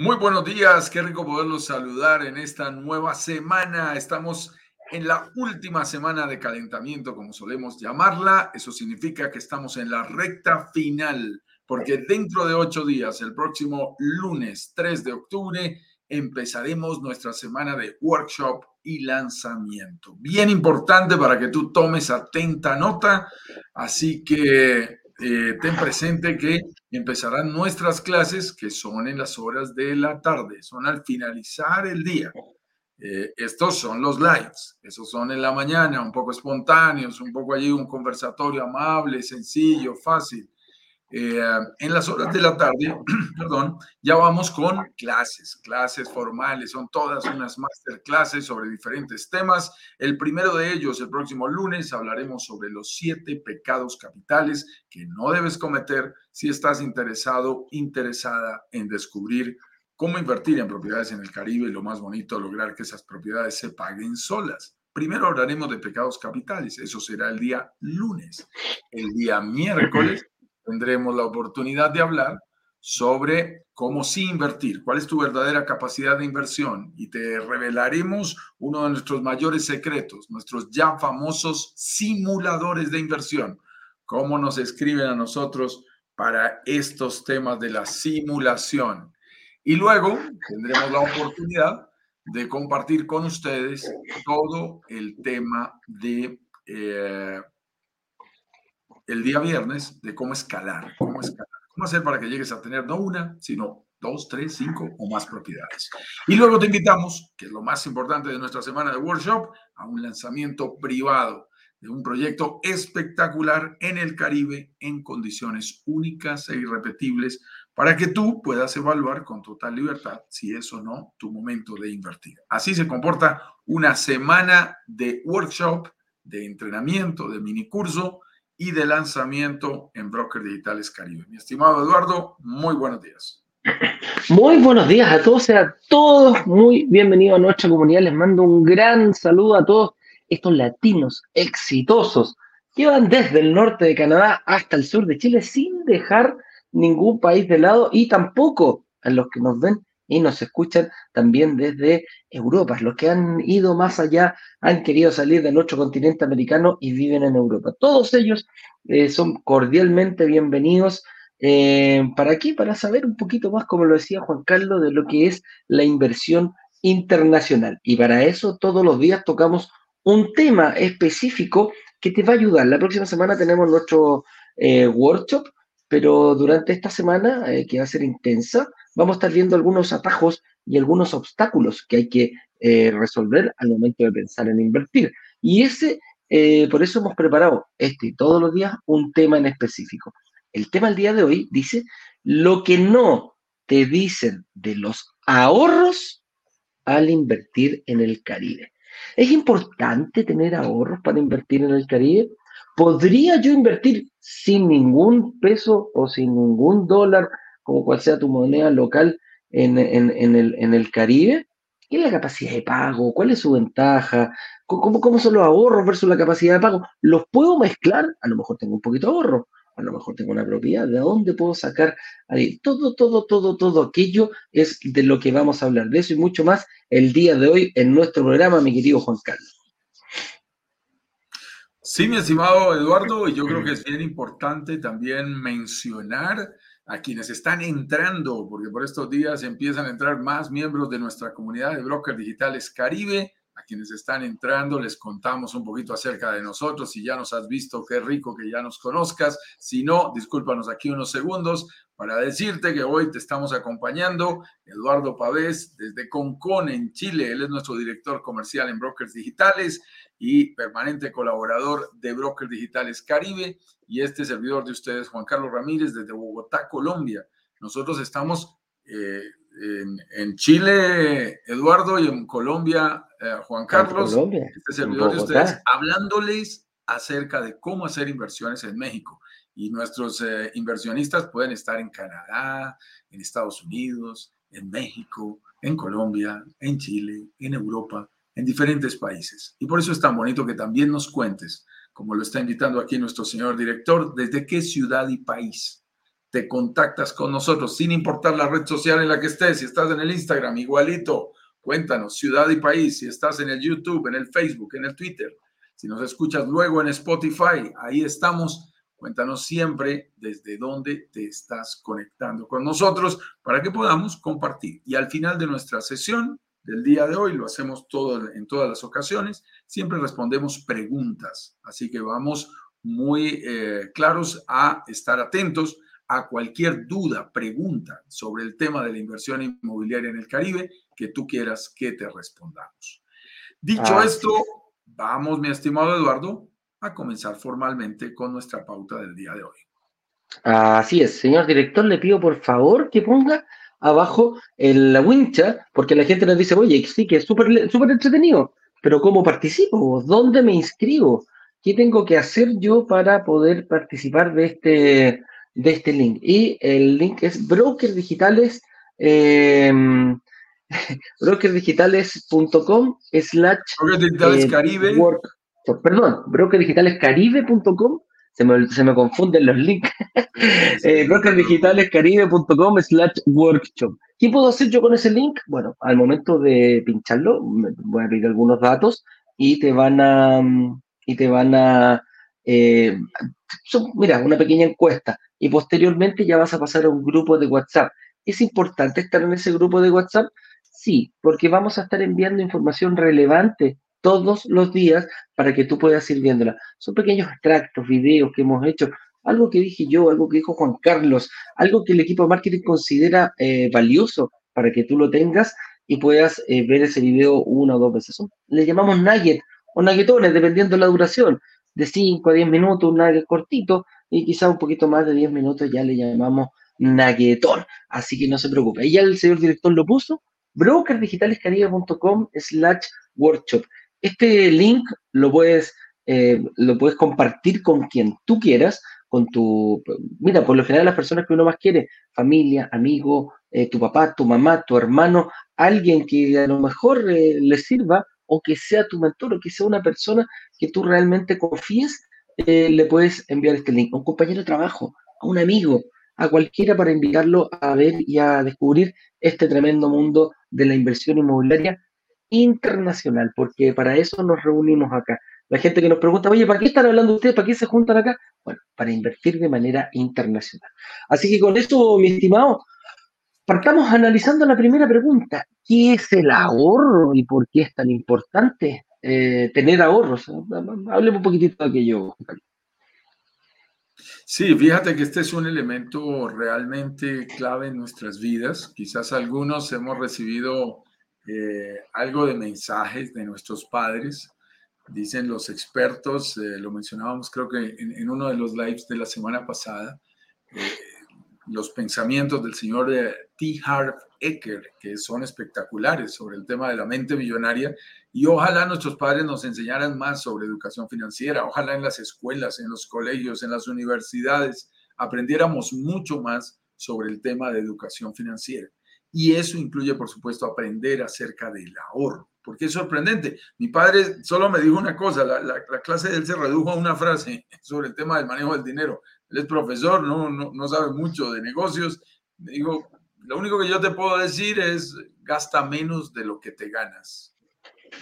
Muy buenos días, qué rico poderlos saludar en esta nueva semana. Estamos en la última semana de calentamiento, como solemos llamarla. Eso significa que estamos en la recta final, porque dentro de ocho días, el próximo lunes 3 de octubre, empezaremos nuestra semana de workshop y lanzamiento. Bien importante para que tú tomes atenta nota. Así que eh, ten presente que empezarán nuestras clases, que son en las horas de la tarde, son al finalizar el día. Eh, estos son los lives, esos son en la mañana, un poco espontáneos, un poco allí un conversatorio amable, sencillo, fácil. Eh, en las horas de la tarde, perdón, ya vamos con clases, clases formales, son todas unas masterclasses sobre diferentes temas. El primero de ellos, el próximo lunes, hablaremos sobre los siete pecados capitales que no debes cometer si estás interesado, interesada en descubrir cómo invertir en propiedades en el Caribe y lo más bonito, lograr que esas propiedades se paguen solas. Primero hablaremos de pecados capitales, eso será el día lunes. El día miércoles tendremos la oportunidad de hablar sobre cómo sí invertir, cuál es tu verdadera capacidad de inversión y te revelaremos uno de nuestros mayores secretos, nuestros ya famosos simuladores de inversión, cómo nos escriben a nosotros para estos temas de la simulación. Y luego tendremos la oportunidad de compartir con ustedes todo el tema de eh, el día viernes de cómo escalar, cómo hacer para que llegues a tener no una, sino dos, tres, cinco o más propiedades. Y luego te invitamos, que es lo más importante de nuestra semana de workshop, a un lanzamiento privado de un proyecto espectacular en el Caribe en condiciones únicas e irrepetibles para que tú puedas evaluar con total libertad si es o no tu momento de invertir. Así se comporta una semana de workshop, de entrenamiento, de minicurso y de lanzamiento en Broker Digitales Caribe. Mi estimado Eduardo, muy buenos días. Muy buenos días a todos, a todos muy bienvenidos a nuestra comunidad. Les mando un gran saludo a todos estos latinos exitosos que van desde el norte de Canadá hasta el sur de Chile sin dejar ningún país de lado y tampoco a los que nos ven y nos escuchan también desde Europa. Los que han ido más allá han querido salir del otro continente americano y viven en Europa. Todos ellos eh, son cordialmente bienvenidos. Eh, ¿Para qué? Para saber un poquito más, como lo decía Juan Carlos, de lo que es la inversión internacional. Y para eso todos los días tocamos un tema específico que te va a ayudar. La próxima semana tenemos nuestro eh, workshop, pero durante esta semana, que va a ser intensa, vamos a estar viendo algunos atajos y algunos obstáculos que hay que eh, resolver al momento de pensar en invertir. Y ese, eh, por eso hemos preparado este y todos los días un tema en específico. El tema del día de hoy dice lo que no te dicen de los ahorros al invertir en el Caribe. ¿Es importante tener ahorros para invertir en el Caribe? ¿Podría yo invertir sin ningún peso o sin ningún dólar como cual sea tu moneda local en, el, en el Caribe, ¿qué es la capacidad de pago? ¿Cuál es su ventaja? ¿Cómo, ¿Cómo son los ahorros versus la capacidad de pago? ¿Los puedo mezclar? A lo mejor tengo un poquito de ahorro, a lo mejor tengo una propiedad, ¿de dónde puedo sacar? Todo, todo, todo, todo aquello es de lo que vamos a hablar, de eso y mucho más el día de hoy en nuestro programa, mi querido Juan Carlos. Sí, mi estimado Eduardo, y yo creo que es bien importante también mencionar a quienes están entrando, porque por estos días empiezan a entrar más miembros de nuestra comunidad de brokers digitales Caribe. A quienes están entrando les contamos un poquito acerca de nosotros. Si ya nos has visto, qué rico que ya nos conozcas. Si no, discúlpanos aquí unos segundos para decirte que hoy te estamos acompañando Eduardo Pavés desde Concon en Chile. Él es nuestro director comercial en brokers digitales y permanente colaborador de Brokers Digitales Caribe y este servidor de ustedes, Juan Carlos Ramírez, desde Bogotá, Colombia. Nosotros estamos eh, en, Chile, Eduardo, y en Colombia, eh, Juan Carlos, este servidor de ustedes, hablándoles acerca de cómo hacer inversiones en México. Y nuestros eh, inversionistas pueden estar en Canadá, en Estados Unidos, en México, en Colombia, en Chile, en Europa en diferentes países. Y por eso es tan bonito que también nos cuentes, como lo está invitando aquí nuestro señor director, desde qué ciudad y país te contactas con nosotros sin importar la red social en la que estés. Si estás en el Instagram, igualito, cuéntanos, ciudad y país. Si estás en el YouTube, en el Facebook, en el Twitter. Si nos escuchas luego en Spotify, ahí estamos. Cuéntanos siempre desde dónde te estás conectando con nosotros para que podamos compartir. Y al final de nuestra sesión del día de hoy, lo hacemos todo en todas las ocasiones, siempre respondemos preguntas. Así que vamos muy eh, claros a estar atentos a cualquier duda, pregunta sobre el tema de la inversión inmobiliaria en el Caribe que tú quieras que te respondamos. Dicho esto, vamos, mi estimado Eduardo, a comenzar formalmente con nuestra pauta del día de hoy. Así es, señor director, le pido por favor que ponga abajo en la wincha, porque la gente nos dice, oye, sí, que es súper súper entretenido, pero ¿cómo participo? ¿Dónde me inscribo? ¿Qué tengo que hacer yo para poder participar de este, de este link. Y el link es Broker Digitales, eh, brokerdigitales.com slash Broker Caribe. perdón, brokerdigitalescaribe.com se me, se me confunden los links. eh, brokerdigitalescaribe.com slash workshop. ¿Qué puedo hacer yo con ese link? Bueno, al momento de pincharlo, voy a abrir algunos datos y te van a, y te van a, eh, mira, una pequeña encuesta y posteriormente ya vas a pasar a un grupo de WhatsApp. ¿Es importante estar en ese grupo de WhatsApp? Sí, porque vamos a estar enviando información relevante todos los días para que tú puedas ir viéndola. Son pequeños extractos, videos que hemos hecho, algo que dije yo, algo que dijo Juan Carlos, algo que el equipo de marketing considera eh, valioso para que tú lo tengas y puedas eh, ver ese video una o dos veces. Le llamamos nugget o nuggetones, dependiendo de la duración, de 5 a 10 minutos, un nugget cortito, y quizá un poquito más de 10 minutos ya le llamamos naguetón. Así que no se preocupe. Y ya el señor director lo puso, brokerdigitalescaribe.com slash workshop. Este link lo puedes, eh, lo puedes compartir con quien tú quieras, con tu, mira, por lo general las personas que uno más quiere, familia, amigo, eh, tu papá, tu mamá, tu hermano, alguien que a lo mejor eh, le sirva o que sea tu mentor o que sea una persona que tú realmente confíes eh, le puedes enviar este link a un compañero de trabajo, a un amigo, a cualquiera para invitarlo a ver y a descubrir este tremendo mundo de la inversión inmobiliaria internacional, porque para eso nos reunimos acá. La gente que nos pregunta, oye, ¿para qué están hablando ustedes? ¿Para qué se juntan acá? Bueno, para invertir de manera internacional. Así que con esto, mi estimado, partamos analizando la primera pregunta. ¿Qué es el ahorro y por qué es tan importante? Eh, tener ahorros. Hablemos un poquitito de aquello. Sí, fíjate que este es un elemento realmente clave en nuestras vidas. Quizás algunos hemos recibido eh, algo de mensajes de nuestros padres. Dicen los expertos, eh, lo mencionábamos creo que en, uno de los lives de la semana pasada, los pensamientos del señor T. Harv Eker, que son espectaculares sobre el tema de la mente millonaria. Y ojalá nuestros padres nos enseñaran más sobre educación financiera. Ojalá en las escuelas, en los colegios, en las universidades, aprendiéramos mucho más sobre el tema de educación financiera. Y eso incluye, por supuesto, aprender acerca del ahorro, porque es sorprendente. Mi padre solo me dijo una cosa, la, la, clase de él se redujo a una frase sobre el tema del manejo del dinero. Él es profesor, no, no, no sabe mucho de negocios. Me dijo, lo único que yo te puedo decir es gasta menos de lo que te ganas.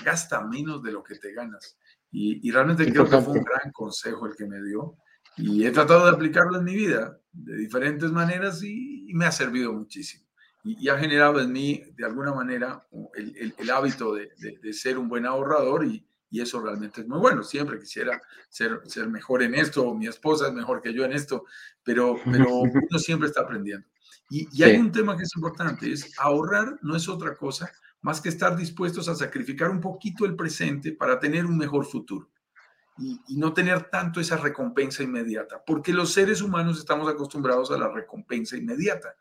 Gasta menos de lo que te ganas. Y, realmente creo que fue un gran consejo el que me dio. Y he tratado de aplicarlo en mi vida de diferentes maneras y, me ha servido muchísimo. Y, ha generado en mí, de alguna manera, el, el, hábito de, de, ser un buen ahorrador y, y, eso realmente es muy bueno. Siempre quisiera ser, ser mejor en esto, mi esposa es mejor que yo en esto, pero, pero uno siempre está aprendiendo. Y, hay un tema que es importante, es ahorrar no es otra cosa más que estar dispuestos a sacrificar un poquito el presente para tener un mejor futuro y, no tener tanto esa recompensa inmediata, porque los seres humanos estamos acostumbrados a la recompensa inmediata.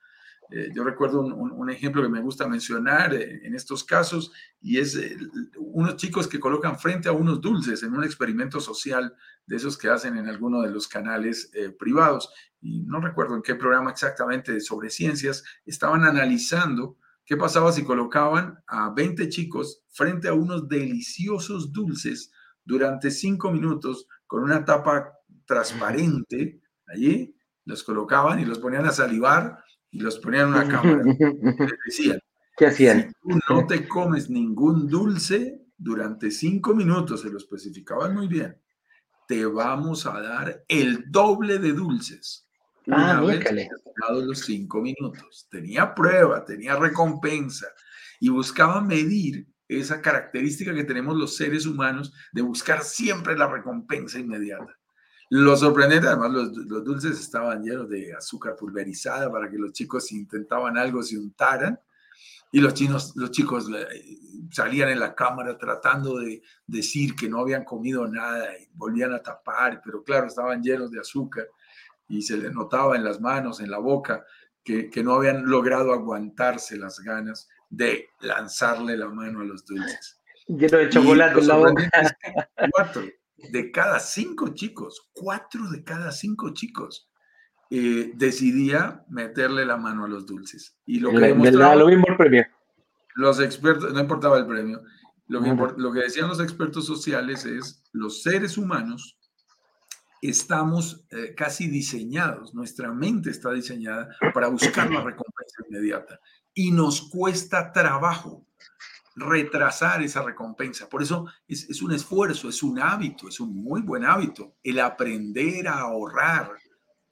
Eh, yo recuerdo un, ejemplo que me gusta mencionar eh, en estos casos y es eh, unos chicos que colocan frente a unos dulces en un experimento social de esos que hacen en alguno de los canales privados. Y no recuerdo en qué programa exactamente sobre ciencias, estaban analizando qué pasaba si colocaban a 20 chicos frente a unos deliciosos dulces durante cinco minutos con una tapa transparente allí los colocaban y los ponían a salivar y los ponían en una cámara. les decían, ¿qué hacían? Si tú no te comes ningún dulce durante cinco minutos, se lo especificaban muy bien, te vamos a dar el doble de dulces. Ah, Una vez los cinco minutos. Tenía prueba, tenía recompensa y buscaba medir esa característica que tenemos los seres humanos de buscar siempre la recompensa inmediata. Lo sorprendente, además, los, los, dulces estaban llenos de azúcar pulverizada para que los chicos si intentaban algo se untaran. Y los, chinos, los chicos eh, salían en la cámara tratando de decir que no habían comido nada y volvían a tapar, pero claro, estaban llenos de azúcar y se les notaba en las manos, en la boca, que, que no habían logrado aguantarse las ganas de lanzarle la mano a los dulces. Lleno de chocolate en la boca. Cuatro de cada cinco chicos, cuatro de cada cinco chicos, eh, decidía meterle la mano a los dulces. Y lo que Le, demostraba, lo mismo el premio. los expertos, no importaba el premio, lo que, import- lo que decían los expertos sociales es, los seres humanos estamos eh, casi diseñados, nuestra mente está diseñada para buscar la recompensa inmediata y nos cuesta trabajo retrasar esa recompensa. Por eso es, un esfuerzo, es un hábito, es un muy buen hábito, el aprender a ahorrar,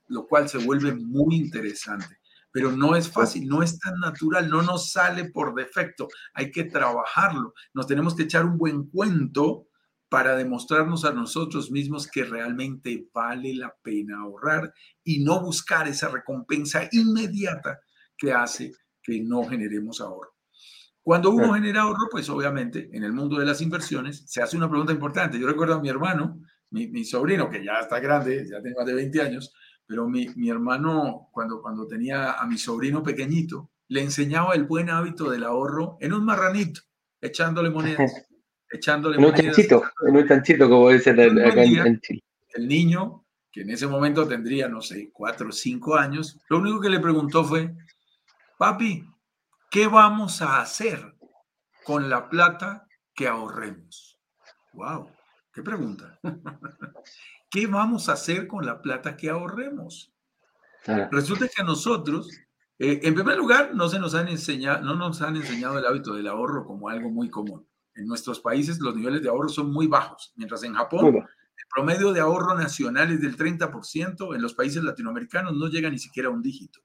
lo cual se vuelve muy interesante. Pero no es fácil, no es tan natural, no nos sale por defecto, hay que trabajarlo. Nos tenemos que echar un buen cuento para demostrarnos a nosotros mismos que realmente vale la pena ahorrar y no buscar esa recompensa inmediata que hace que no generemos ahorro. Cuando uno genera ahorro, pues obviamente en el mundo de las inversiones se hace una pregunta importante. Yo recuerdo a mi hermano, mi, mi sobrino, que ya está grande, ya tiene más de 20 años, pero mi, mi hermano, cuando, cuando tenía a mi sobrino pequeñito, le enseñaba el buen hábito del ahorro en un marranito, echándole monedas, echándole En un monedas. chanchito, en un chanchito, como dicen en- acá día. en Chile. El niño, que en ese momento tendría, no sé, cuatro o cinco años, lo único que le preguntó fue, papi, ¿qué vamos a hacer con la plata que ahorremos? ¡Wow! ¿Qué pregunta? ¿Qué vamos a hacer con la plata que ahorremos? Claro. Resulta que a nosotros, eh, en primer lugar, no, se nos han enseñado, no nos han enseñado el hábito del ahorro como algo muy común. En nuestros países los niveles de ahorro son muy bajos, mientras en Japón el promedio de ahorro nacional es del 30%, en los países latinoamericanos no llega ni siquiera a un dígito.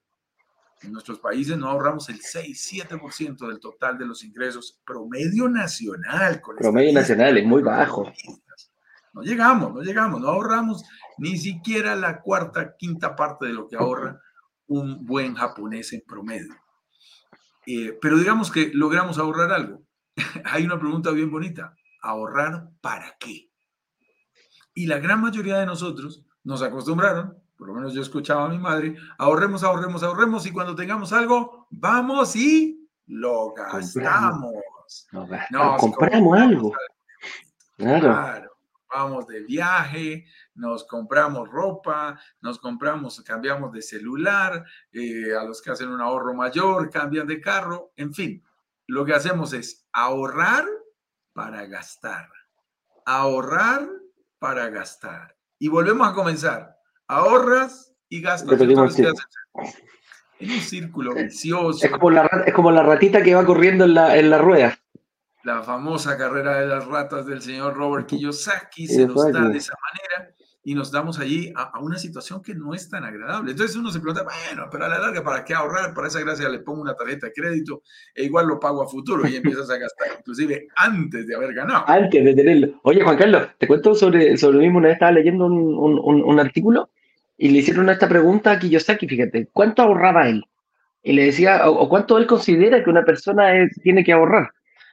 En nuestros países no ahorramos el 6-7% del total de los ingresos promedio nacional. con promedio nacional es muy bajo. No llegamos, no llegamos, no ahorramos ni siquiera la cuarta, quinta parte de lo que ahorra un buen japonés en promedio. Eh, pero digamos que logramos ahorrar algo. Hay una pregunta bien bonita. ¿Ahorrar para qué? Y la gran mayoría de nosotros nos acostumbraron, por lo menos yo escuchaba a mi madre, ahorremos, ahorremos, ahorremos y cuando tengamos algo, vamos y lo gastamos. No, No, si compramos algo. Claro. Claro, vamos de viaje, nos compramos ropa, nos compramos, cambiamos de celular, eh, a los que hacen un ahorro mayor cambian de carro, en fin, lo que hacemos es ahorrar para gastar, ahorrar para gastar. Y volvemos a comenzar, ahorras y gastas. y otra Repetimos vez el te haces- En un círculo vicioso. Es como, la, es como la ratita que va corriendo en la, en la rueda. la famosa carrera de las ratas del señor Robert Kiyosaki se nos da de esa manera y nos damos allí a, a una situación que no es tan agradable. Entonces uno se pregunta, bueno, pero a la larga, ¿para qué ahorrar? Para esa gracia le pongo una tarjeta de crédito e igual lo pago a futuro y empiezas a gastar, inclusive antes de haber ganado. Antes de tenerlo. Oye, Juan Carlos, te cuento sobre, sobre lo mismo. Una vez estaba leyendo un, un- un- un artículo y le hicieron esta pregunta a Kiyosaki, fíjate, ¿cuánto ahorraba él? Y le decía, o, cuánto él considera que una persona tiene que ahorrar.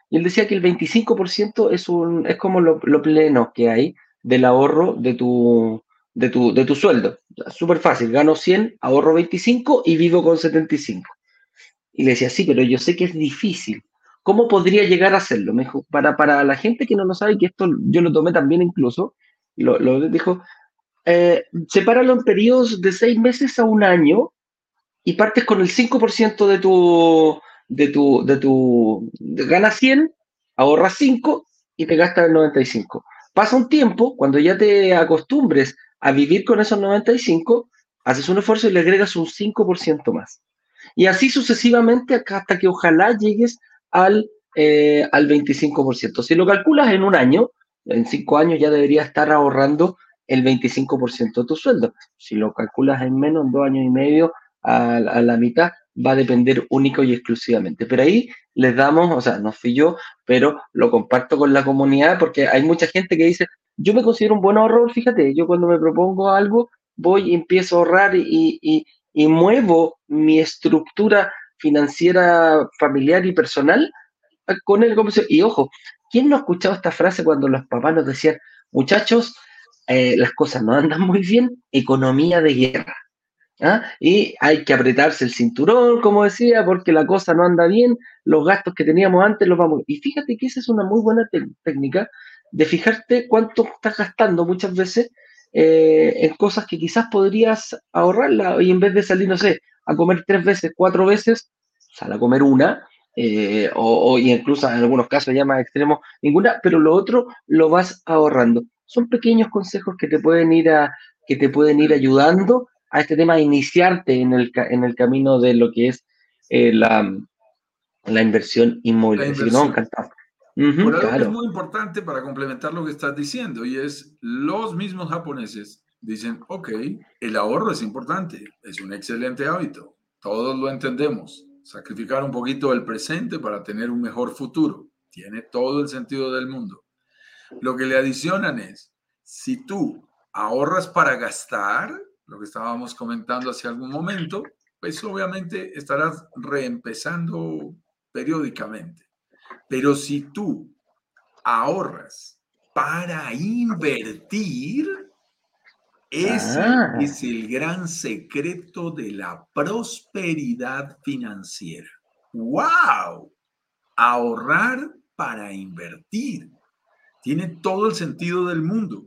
Y él decía que el 25% es, un, es como lo, lo pleno que hay del ahorro de tu, de tu, de tu sueldo. Súper fácil, gano 100, ahorro 25 y vivo con 75. Y le decía, sí, pero yo sé que es difícil. ¿Cómo podría llegar a hacerlo? Me dijo, para, para la gente que no lo sabe, que esto yo lo tomé también incluso, lo, lo dijo, eh, sepáralo en periodos de seis meses a un año y partes con el 5% de tu, de tu, de tu, ganas 100, ahorras 5 y te gastas el 95. Pasa un tiempo, cuando ya te acostumbres a vivir con esos 95, haces un esfuerzo y le agregas un 5% más. Y así sucesivamente hasta que ojalá llegues al, eh, al 25%. Si lo calculas en un año, en cinco años ya deberías estar ahorrando el 25% de tu sueldo. Si lo calculas en menos, en dos años y medio, a, la mitad, va a depender único y exclusivamente. Pero ahí les damos, o sea, no fui yo, pero lo comparto con la comunidad porque hay mucha gente que dice, yo me considero un buen ahorrador, fíjate, yo cuando me propongo algo, voy empiezo a ahorrar y, y, y muevo mi estructura financiera familiar y personal con el Y ojo, ¿quién no ha escuchado esta frase cuando los papás nos decían, muchachos, eh, las cosas no andan muy bien, economía de guerra? ¿ah? Y hay que apretarse el cinturón, como decía, porque la cosa no anda bien, los gastos que teníamos antes los vamos. Y fíjate que esa es una muy buena técnica de fijarte cuánto estás gastando muchas veces eh, en cosas que quizás podrías ahorrarla y en vez de salir, no sé, a comer tres veces, cuatro veces, sal a comer una, eh, o, incluso en algunos casos ya más extremos, ninguna, pero lo otro lo vas ahorrando. Son pequeños consejos que te pueden ir a, que te pueden ir ayudando a este tema de iniciarte en el, en el camino de lo que es eh, la, la, inversión inmobiliaria. es muy importante para complementar lo que estás diciendo y es los mismos japoneses dicen, ok, el ahorro es importante, es un excelente hábito, todos lo entendemos, sacrificar un poquito el presente para tener un mejor futuro, tiene todo el sentido del mundo. Lo que le adicionan es, si tú ahorras para gastar, lo que estábamos comentando hace algún momento, pues obviamente estarás reempezando periódicamente. Pero si tú ahorras para invertir, ese Ah, es el gran secreto de la prosperidad financiera. ¡Wow! Ahorrar para invertir. Tiene todo el sentido del mundo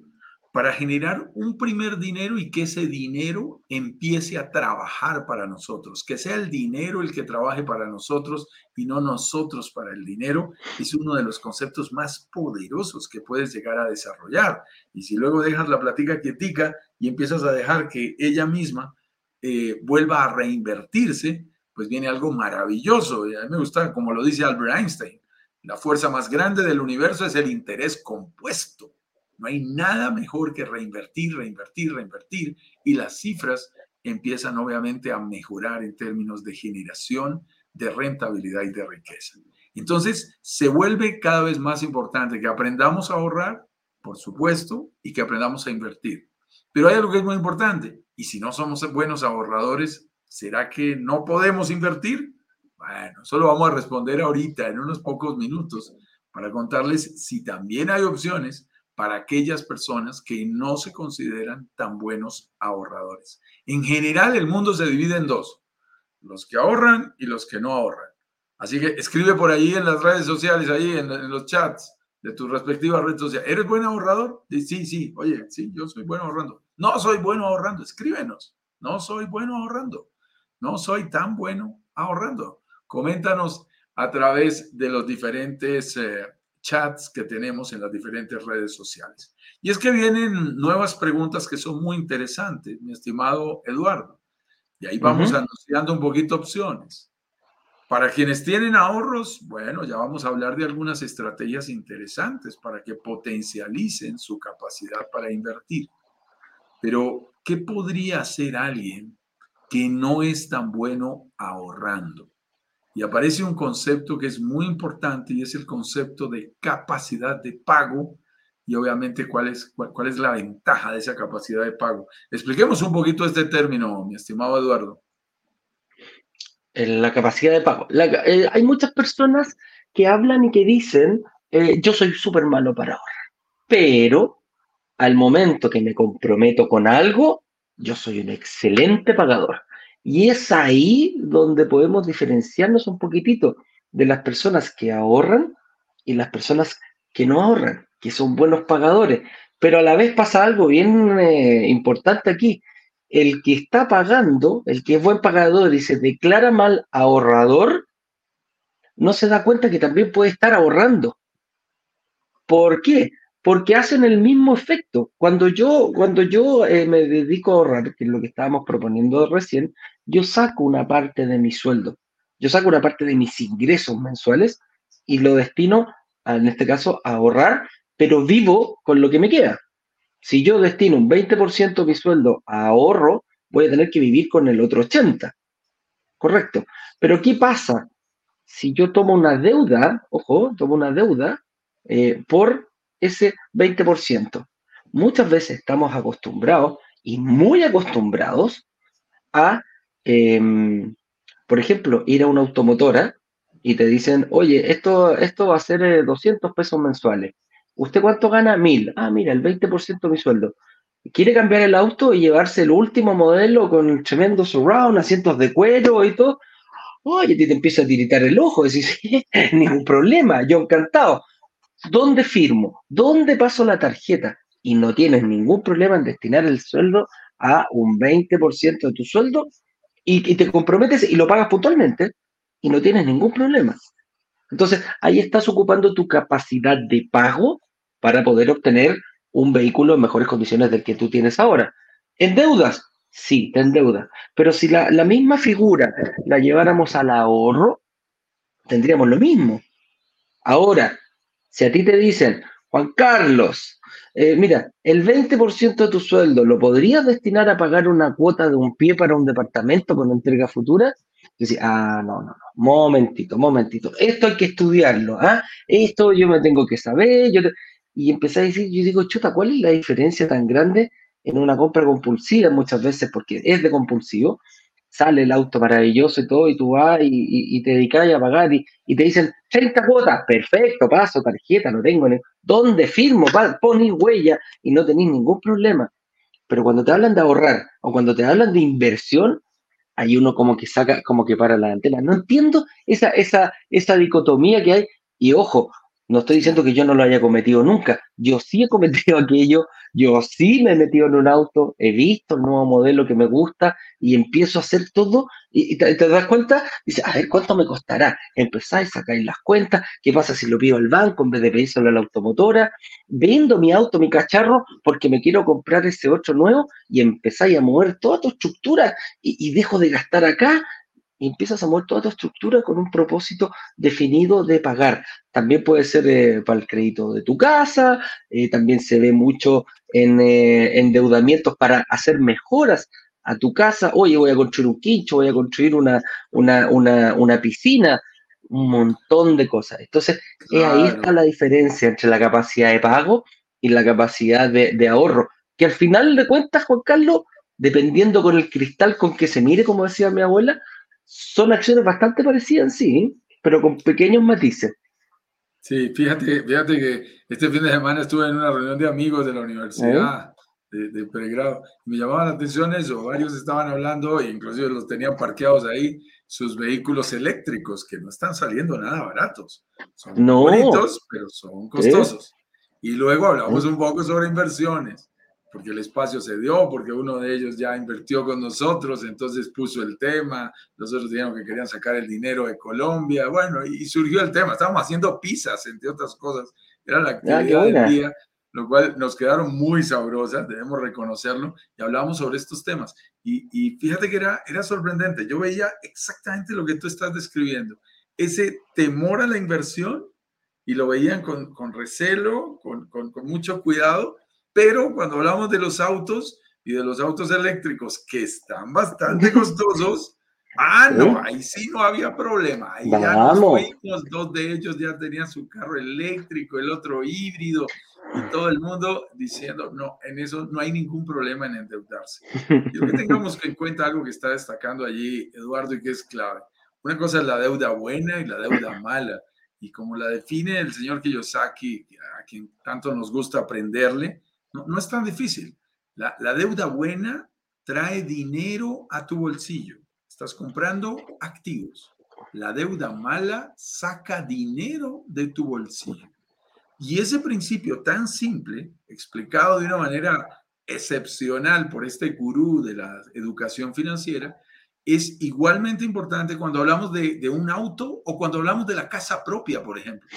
para generar un primer dinero y que ese dinero empiece a trabajar para nosotros, que sea el dinero el que trabaje para nosotros y no nosotros para el dinero, es uno de los conceptos más poderosos que puedes llegar a desarrollar. Y si luego dejas la plática quietica y empiezas a dejar que ella misma eh, vuelva a reinvertirse, pues viene algo maravilloso. Y a mí me gusta, como lo dice Albert Einstein, la fuerza más grande del universo es el interés compuesto no hay nada mejor que reinvertir, reinvertir, reinvertir y las cifras empiezan obviamente a mejorar en términos de generación, de rentabilidad y de riqueza. Entonces, se vuelve cada vez más importante que aprendamos a ahorrar, por supuesto, y que aprendamos a invertir. Pero hay algo que es muy importante, y si no somos buenos ahorradores, ¿será que no podemos invertir? Bueno, solo vamos a responder ahorita, en unos pocos minutos, para contarles si también hay opciones para aquellas personas que no se consideran tan buenos ahorradores. En general, el mundo se divide en dos, los que ahorran y los que no ahorran. Así que escribe por ahí en las redes sociales, ahí en, los chats de tu respectiva red social. ¿Eres buen ahorrador? Sí, sí, oye, sí, yo soy bueno ahorrando. No soy bueno ahorrando, escríbenos. No soy bueno ahorrando. No soy tan bueno ahorrando. Coméntanos a través de los diferentes eh, chats que tenemos en las diferentes redes sociales. Y es que vienen nuevas preguntas que son muy interesantes, mi estimado Eduardo. Y ahí vamos anunciando un poquito opciones. Para quienes tienen ahorros, bueno, ya vamos a hablar de algunas estrategias interesantes para que potencialicen su capacidad para invertir. Pero, ¿qué podría hacer alguien que no es tan bueno ahorrando? Y aparece un concepto que es muy importante y es el concepto de capacidad de pago y obviamente cuál es, cuál, es la ventaja de esa capacidad de pago. Expliquemos un poquito este término, mi estimado Eduardo. La capacidad de pago. Eh, hay muchas personas que hablan y que dicen, eh, yo soy súper malo para ahorrar, pero al momento que me comprometo con algo, yo soy un excelente pagador. Y es ahí donde podemos diferenciarnos un poquitito de las personas que ahorran y las personas que no ahorran, que son buenos pagadores. Pero a la vez pasa algo bien eh, importante aquí. El que está pagando, el que es buen pagador y se declara mal ahorrador, no se da cuenta que también puede estar ahorrando. ¿Por qué? Porque hacen el mismo efecto. Cuando yo, cuando yo eh, me dedico a ahorrar, que es lo que estábamos proponiendo recién, yo saco una parte de mi sueldo, yo saco una parte de mis ingresos mensuales y lo destino, en este caso, a ahorrar, pero vivo con lo que me queda. Si yo destino un 20% de mi sueldo a ahorro, voy a tener que vivir con el otro 80%. Correcto. Pero ¿qué pasa? Si yo tomo una deuda, ojo, tomo una deuda eh, por ese 20%. Muchas veces estamos acostumbrados y muy acostumbrados a, em, por ejemplo, ir a una automotora y te dicen, oye, esto, esto va a ser 200 eh, pesos mensuales. ¿Usted cuánto gana? Mil. Ah, mira, el 20% de mi sueldo. ¿Quiere cambiar el auto y llevarse el último modelo con el tremendo surround, asientos de cuero y todo? Oye, te, te empieza a tiritar el ojo, decís, ningún problema, yo encantado. ¿Dónde firmo? ¿Dónde paso la tarjeta? Y no tienes ningún problema en destinar el sueldo a un 20% de tu sueldo y, te comprometes y lo pagas puntualmente y no tienes ningún problema. Entonces, ahí estás ocupando tu capacidad de pago para poder obtener un vehículo en mejores condiciones del que tú tienes ahora. ¿En deudas? Sí, te endeudas. Pero si la, la misma figura la lleváramos al ahorro, tendríamos lo mismo. Ahora, si a ti te dicen, Juan Carlos, eh, mira, el 20% de tu sueldo lo podrías destinar a pagar una cuota de un pie para un departamento con entrega futura, Dice, ah, no, no, no, momentito, momentito, esto hay que estudiarlo, ¿ah? Esto yo me tengo que saber, yo y empecé a decir, yo digo, chuta, ¿cuál es la diferencia tan grande en una compra compulsiva muchas veces? Porque es de compulsivo, sale el auto maravilloso y todo, y tú vas y, te dedicas a pagar y, te dicen 30 cuotas, perfecto, paso, tarjeta, no tengo, ¿dónde firmo? Pones huella y no tenéis ningún problema. Pero cuando te hablan de ahorrar o cuando te hablan de inversión, hay uno como que saca, como que para la antena. No entiendo esa, esa, esa dicotomía que hay. Y ojo, no estoy diciendo que yo no lo haya cometido nunca. Yo sí he cometido aquello, yo sí me he metido en un auto, he visto el nuevo modelo que me gusta y empiezo a hacer todo y, te, das cuenta, dices, a ver, ¿cuánto me costará? Empezáis sacar las cuentas, ¿qué pasa si lo pido al banco en vez de pedírselo a la automotora? Vendo mi auto, mi cacharro, porque me quiero comprar ese otro nuevo y empezáis a mover toda tu estructura y dejo de gastar acá y empiezas a mover toda tu estructura con un propósito definido de pagar. También puede ser eh, para el crédito de tu casa, eh, también se ve mucho en eh, endeudamientos para hacer mejoras a tu casa. Oye, voy a construir un quincho, voy a construir una, una, piscina, un montón de cosas. Entonces, ahí está la diferencia entre la capacidad de pago y la capacidad de, de ahorro, que al final de cuentas, Juan Carlos, dependiendo con el cristal con que se mire, como decía mi abuela, son acciones bastante parecidas, sí, pero con pequeños matices. Sí, fíjate, fíjate que este fin de semana estuve en una reunión de amigos de la universidad de, pregrado. Me llamaba la atención eso, varios estaban hablando, e inclusive los tenían parqueados ahí, sus vehículos eléctricos, que no están saliendo nada baratos. Son bonitos, pero son costosos. Y luego hablamos un poco sobre inversiones porque el espacio se dio, porque uno de ellos ya invirtió con nosotros, entonces puso el tema, los otros dijeron que querían sacar el dinero de Colombia, bueno, y surgió el tema, estábamos haciendo pizzas, entre otras cosas, era la ah, actividad del día, lo cual nos quedaron muy sabrosas, debemos reconocerlo, y hablamos sobre estos temas. Y, y fíjate que era, era sorprendente, yo veía exactamente lo que tú estás describiendo, ese temor a la inversión, y lo veían con, con recelo, con, con, con mucho cuidado, pero cuando hablamos de los autos y de los autos eléctricos que están bastante costosos, ah, no, ahí sí no había problema. Ahí ya nos fuimos, dos de ellos ya tenían su carro eléctrico, el otro híbrido, y todo el mundo diciendo, no, en eso no hay ningún problema en endeudarse. Yo que tengamos en cuenta algo que está destacando allí Eduardo y que es clave. Una cosa es la deuda buena y la deuda mala. Y como la define el señor Kiyosaki, a quien tanto nos gusta aprenderle, no, es tan difícil. La, deuda buena trae dinero a tu bolsillo. Estás comprando activos. La deuda mala saca dinero de tu bolsillo. Y ese principio tan simple, explicado de una manera excepcional por este gurú de la educación financiera, es igualmente importante cuando hablamos de, de, un auto o cuando hablamos de la casa propia, por ejemplo.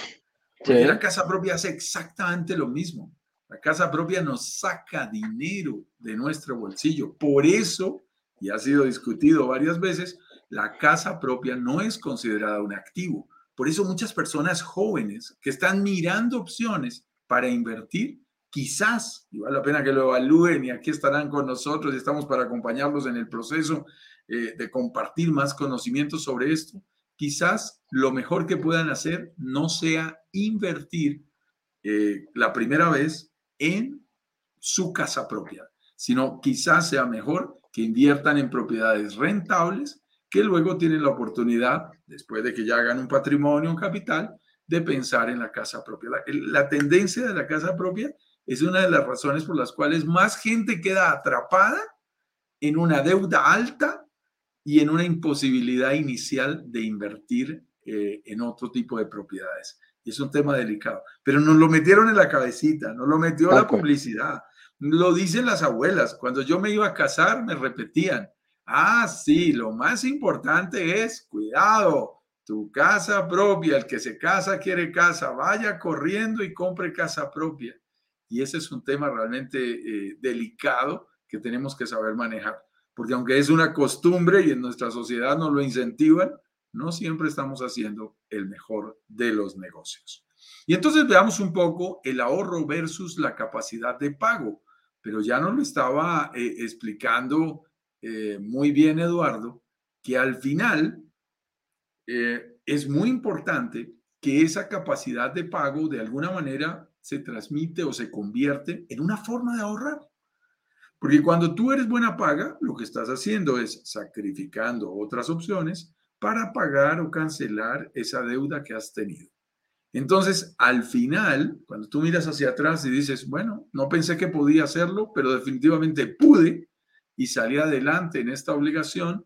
Porque la casa propia hace exactamente lo mismo. La casa propia nos saca dinero de nuestro bolsillo. Por eso, y ha sido discutido varias veces, la casa propia no es considerada un activo. Por eso muchas personas jóvenes que están mirando opciones para invertir, quizás, y vale la pena que lo evalúen y aquí estarán con nosotros y estamos para acompañarlos en el proceso eh, de compartir más conocimientos sobre esto, quizás lo mejor que puedan hacer no sea invertir eh, la primera vez en su casa propia, sino quizás sea mejor que inviertan en propiedades rentables que luego tienen la oportunidad, después de que ya hagan un patrimonio, un capital, de pensar en la casa propia. La, tendencia de la casa propia es una de las razones por las cuales más gente queda atrapada en una deuda alta y en una imposibilidad inicial de invertir eh, en otro tipo de propiedades. Y es un tema delicado. Pero nos lo metieron en la cabecita, nos lo metió la publicidad. Lo dicen las abuelas. Cuando yo me iba a casar, me repetían, ah, sí, lo más importante es, cuidado, tu casa propia, el que se casa quiere casa, vaya corriendo y compre casa propia. Y ese es un tema realmente eh, delicado que tenemos que saber manejar, porque aunque es una costumbre y en nuestra sociedad nos lo incentivan, no siempre estamos haciendo el mejor de los negocios. Y entonces veamos un poco el ahorro versus la capacidad de pago, pero ya nos lo estaba eh, explicando eh, muy bien Eduardo, que al final eh, es muy importante que esa capacidad de pago de alguna manera se transmite o se convierte en una forma de ahorrar. Porque cuando tú eres buena paga, lo que estás haciendo es sacrificando otras opciones para pagar o cancelar esa deuda que has tenido. Entonces, al final, cuando tú miras hacia atrás y dices, bueno, no pensé que podía hacerlo, pero definitivamente pude y salí adelante en esta obligación,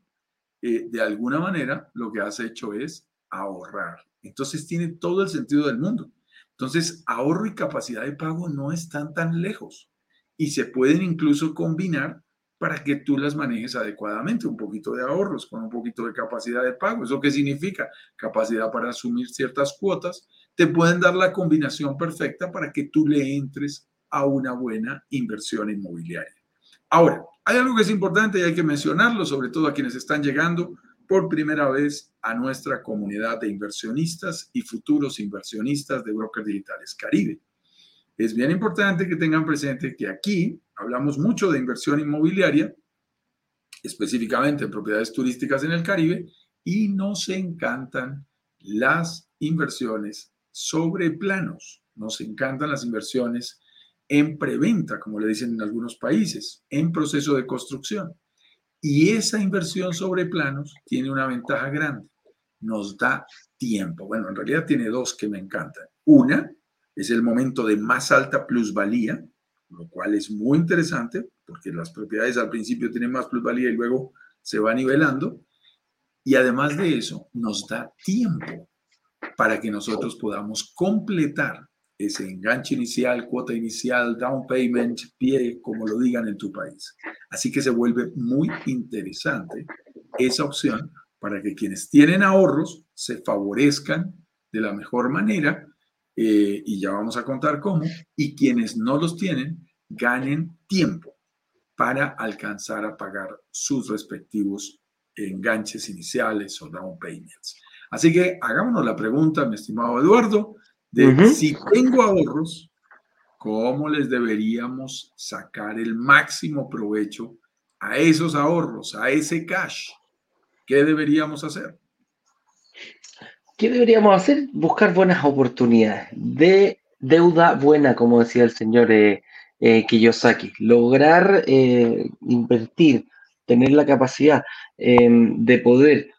eh, de alguna manera lo que has hecho es ahorrar. Entonces tiene todo el sentido del mundo. Entonces, ahorro y capacidad de pago no están tan lejos y se pueden incluso combinar para que tú las manejes adecuadamente, un poquito de ahorros con un poquito de capacidad de pago. ¿Eso qué significa? Capacidad para asumir ciertas cuotas. Te pueden dar la combinación perfecta para que tú le entres a una buena inversión inmobiliaria. Ahora, hay algo que es importante y hay que mencionarlo, sobre todo a quienes están llegando por primera vez a nuestra comunidad de inversionistas y futuros inversionistas de Brokers Digitales Caribe. Es bien importante que tengan presente que aquí hablamos mucho de inversión inmobiliaria, específicamente en propiedades turísticas en el Caribe, y nos encantan las inversiones sobre planos, nos encantan las inversiones en preventa, como le dicen en algunos países, en proceso de construcción. Y esa inversión sobre planos tiene una ventaja grande, nos da tiempo. Bueno, en realidad tiene dos que me encantan. Una es el momento de más alta plusvalía, lo cual es muy interesante porque las propiedades al principio tienen más plusvalía y luego se va nivelando. Y además de eso, nos da tiempo para que nosotros podamos completar ese enganche inicial, cuota inicial, down payment, pie, como lo digan en tu país. Así que se vuelve muy interesante esa opción para que quienes tienen ahorros se favorezcan de la mejor manera, eh, y ya vamos a contar cómo, y quienes no los tienen ganen tiempo para alcanzar a pagar sus respectivos enganches iniciales o down payments. Así que hagámonos la pregunta, mi estimado Eduardo, de si tengo ahorros, ¿cómo les deberíamos sacar el máximo provecho a esos ahorros, a ese cash? ¿Qué deberíamos hacer? ¿Qué deberíamos hacer? Buscar buenas oportunidades de deuda buena, como decía el señor eh, eh, Kiyosaki. Lograr eh, invertir, tener la capacidad em, de poder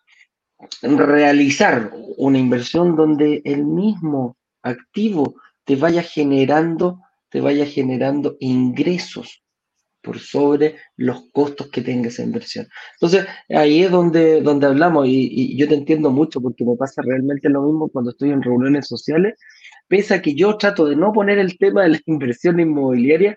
realizar una inversión donde el mismo activo te vaya generando, te vaya generando ingresos por sobre los costos que tenga esa inversión. Entonces, ahí es donde, donde hablamos y, yo te entiendo mucho porque me pasa realmente lo mismo cuando estoy en reuniones sociales, pese a que yo trato de no poner el tema de la inversión inmobiliaria,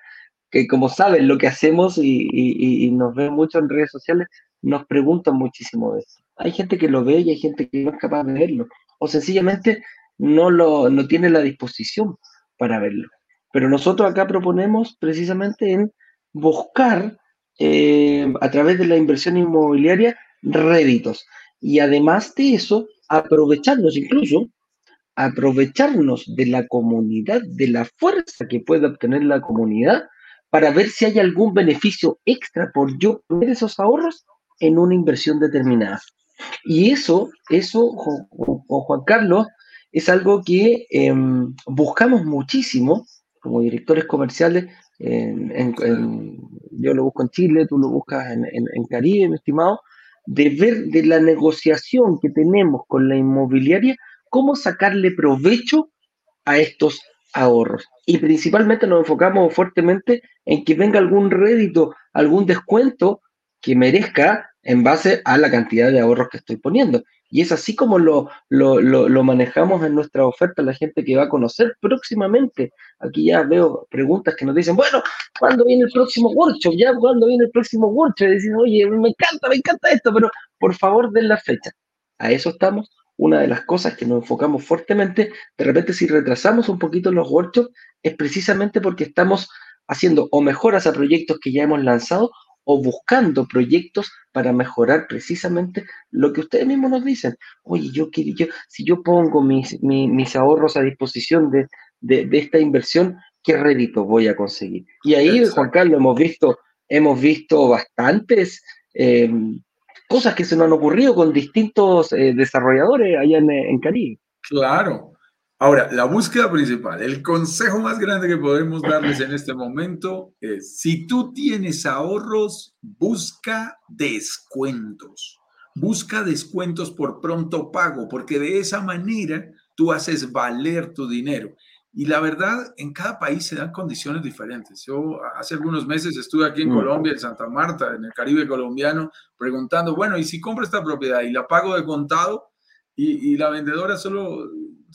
que como saben lo que hacemos y, y nos ven mucho en redes sociales, nos preguntan muchísimo de eso. Hay gente que lo ve y hay gente que no es capaz de verlo. O sencillamente no, lo, no tiene la disposición para verlo. Pero nosotros acá proponemos precisamente en buscar eh, a través de la inversión inmobiliaria réditos. Y además de eso, aprovecharnos incluso, aprovecharnos de la comunidad, de la fuerza que puede obtener la comunidad para ver si hay algún beneficio extra por yo poner esos ahorros en una inversión determinada. Y eso, eso, Juan Carlos, es algo que em, buscamos muchísimo como directores comerciales. Yo lo busco en Chile, tú lo buscas en, en Caribe, mi estimado, de ver de la negociación que tenemos con la inmobiliaria, cómo sacarle provecho a estos ahorros. Y principalmente nos enfocamos fuertemente en que venga algún rédito, algún descuento que merezca en base a la cantidad de ahorros que estoy poniendo. Y es así como lo, lo, manejamos en nuestra oferta la gente que va a conocer próximamente. Aquí ya veo preguntas que nos dicen, bueno, ¿cuándo viene el próximo workshop? ¿Ya cuándo viene el próximo workshop? Y dicen, oye, me encanta, me encanta esto, pero por favor den la fecha. A eso estamos. Una de las cosas que nos enfocamos fuertemente, de repente si retrasamos un poquito los workshops, es precisamente porque estamos haciendo o mejoras a proyectos que ya hemos lanzado o buscando proyectos para mejorar precisamente lo que ustedes mismos nos dicen. Oye, yo quiero, yo, si yo pongo mis, mis, ahorros a disposición de, esta inversión, ¿qué rédito voy a conseguir? Y ahí, Juan Carlos, hemos visto, hemos visto bastantes eh, cosas que se nos han ocurrido con distintos eh, desarrolladores allá en, en Caribe. Claro, Ahora, la búsqueda principal, el consejo más grande que podemos darles en este momento es, si tú tienes ahorros, busca descuentos. Busca descuentos por pronto pago, porque de esa manera tú haces valer tu dinero. Y la verdad, en cada país se dan condiciones diferentes. Yo hace algunos meses estuve aquí en mm. Colombia, en Santa Marta, en el Caribe colombiano, preguntando, bueno, ¿y si compro esta propiedad y la pago de contado? Y, y la vendedora solo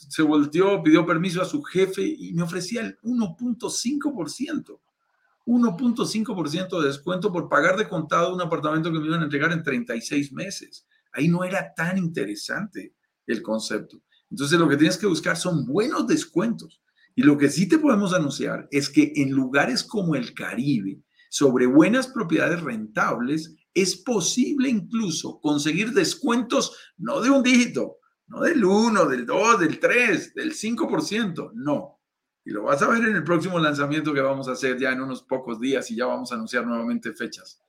se volteó, pidió permiso a su jefe y me ofrecía el 1.5%. 1.5% de descuento por pagar de contado un apartamento que me iban a entregar en 36 meses. Ahí no era tan interesante el concepto. Entonces lo que tienes que buscar son buenos descuentos. Y lo que sí te podemos anunciar es que en lugares como el Caribe, sobre buenas propiedades rentables, es posible incluso conseguir descuentos no de un dígito, no del 1, del 2, del 3, del 5%, no. Y lo vas a ver en el próximo lanzamiento que vamos a hacer ya en unos pocos días y ya vamos a anunciar nuevamente fechas.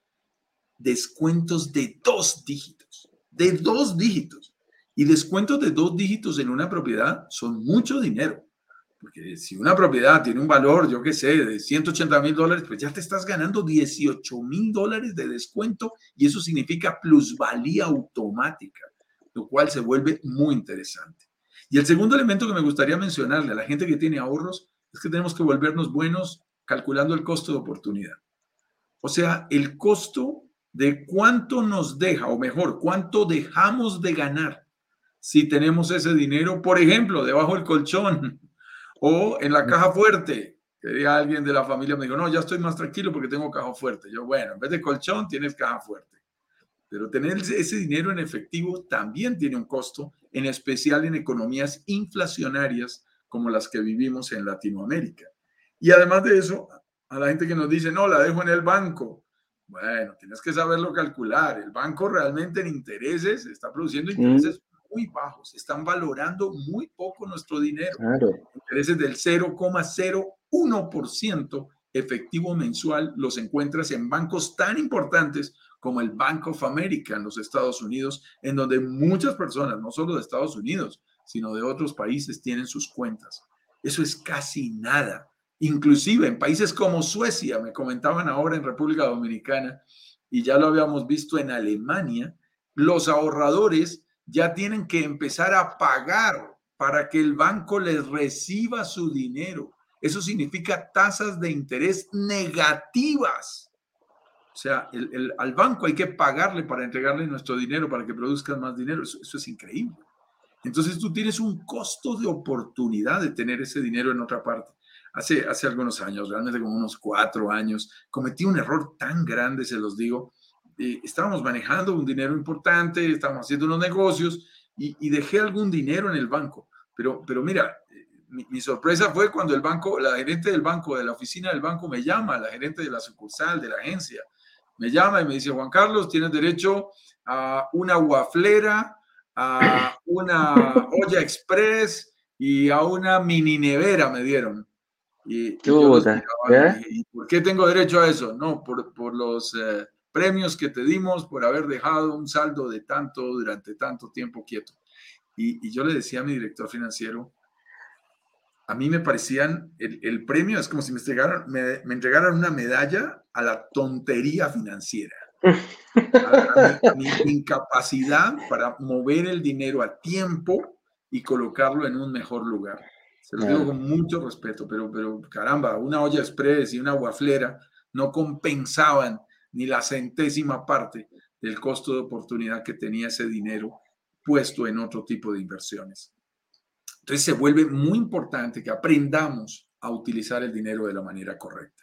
Descuentos de dos dígitos, de dos dígitos. Y descuentos de dos dígitos en una propiedad son mucho dinero. Porque si una propiedad tiene un valor, yo qué sé, de 180 mil dólares, pues ya te estás ganando 18 mil dólares de descuento y eso significa plusvalía automática lo cual se vuelve muy interesante. Y el segundo elemento que me gustaría mencionarle a la gente que tiene ahorros es que tenemos que volvernos buenos calculando el costo de oportunidad. O sea, el costo de cuánto nos deja, o mejor, cuánto dejamos de ganar si tenemos ese dinero, por ejemplo, debajo del colchón o en la caja fuerte. Que alguien de la familia me dijo, no, ya estoy más tranquilo porque tengo caja fuerte. Yo, bueno, en vez de colchón tienes caja fuerte. Pero tener ese dinero en efectivo también tiene un costo, en especial en economías inflacionarias como las que vivimos en Latinoamérica. Y además de eso, a la gente que nos dice, no, la dejo en el banco. Bueno, tienes que saberlo calcular. El banco realmente en intereses está produciendo intereses muy bajos. Están valorando muy poco nuestro dinero. Intereses del 0,01% efectivo mensual los encuentras en bancos tan importantes como el Bank of America en los Estados Unidos, en donde muchas personas, no solo de Estados Unidos, sino de otros países, tienen sus cuentas. Eso es casi nada. Inclusive en países como Suecia, me comentaban ahora en República Dominicana, y ya lo habíamos visto en Alemania, los ahorradores ya tienen que empezar a pagar para que el banco les reciba su dinero. Eso significa tasas de interés negativas. Sea, al banco hay que pagarle para entregarle nuestro dinero para que produzcan más dinero. Eso, es increíble. Entonces tú tienes un costo de oportunidad de tener ese dinero en otra parte. Hace, hace algunos años, realmente como unos cuatro años, cometí un error tan grande, se los digo. Eh, estábamos manejando un dinero importante, estábamos haciendo unos negocios y, y dejé algún dinero en el banco Pero, pero mira, mi, sorpresa fue cuando el banco, la gerente del banco, de la oficina del banco me llama, la gerente de la sucursal, de la agencia, me llama y me dice, Juan Carlos, tienes derecho a una guaflera, a una olla express y a una mini nevera me dieron. Y, y, por qué tengo derecho a eso? No, por, por los eh, premios que te dimos por haber dejado un saldo de tanto durante tanto tiempo quieto. Y, y yo le decía a mi director financiero, a mí me parecían, el, premio es como si me entregaran, me, entregaran una medalla a la tontería financiera, a, mi, incapacidad para mover el dinero a tiempo y colocarlo en un mejor lugar. Se lo digo con mucho respeto, pero, pero caramba, una olla express y una guaflera no compensaban ni la centésima parte del costo de oportunidad que tenía ese dinero puesto en otro tipo de inversiones. Entonces se vuelve muy importante que aprendamos a utilizar el dinero de la manera correcta.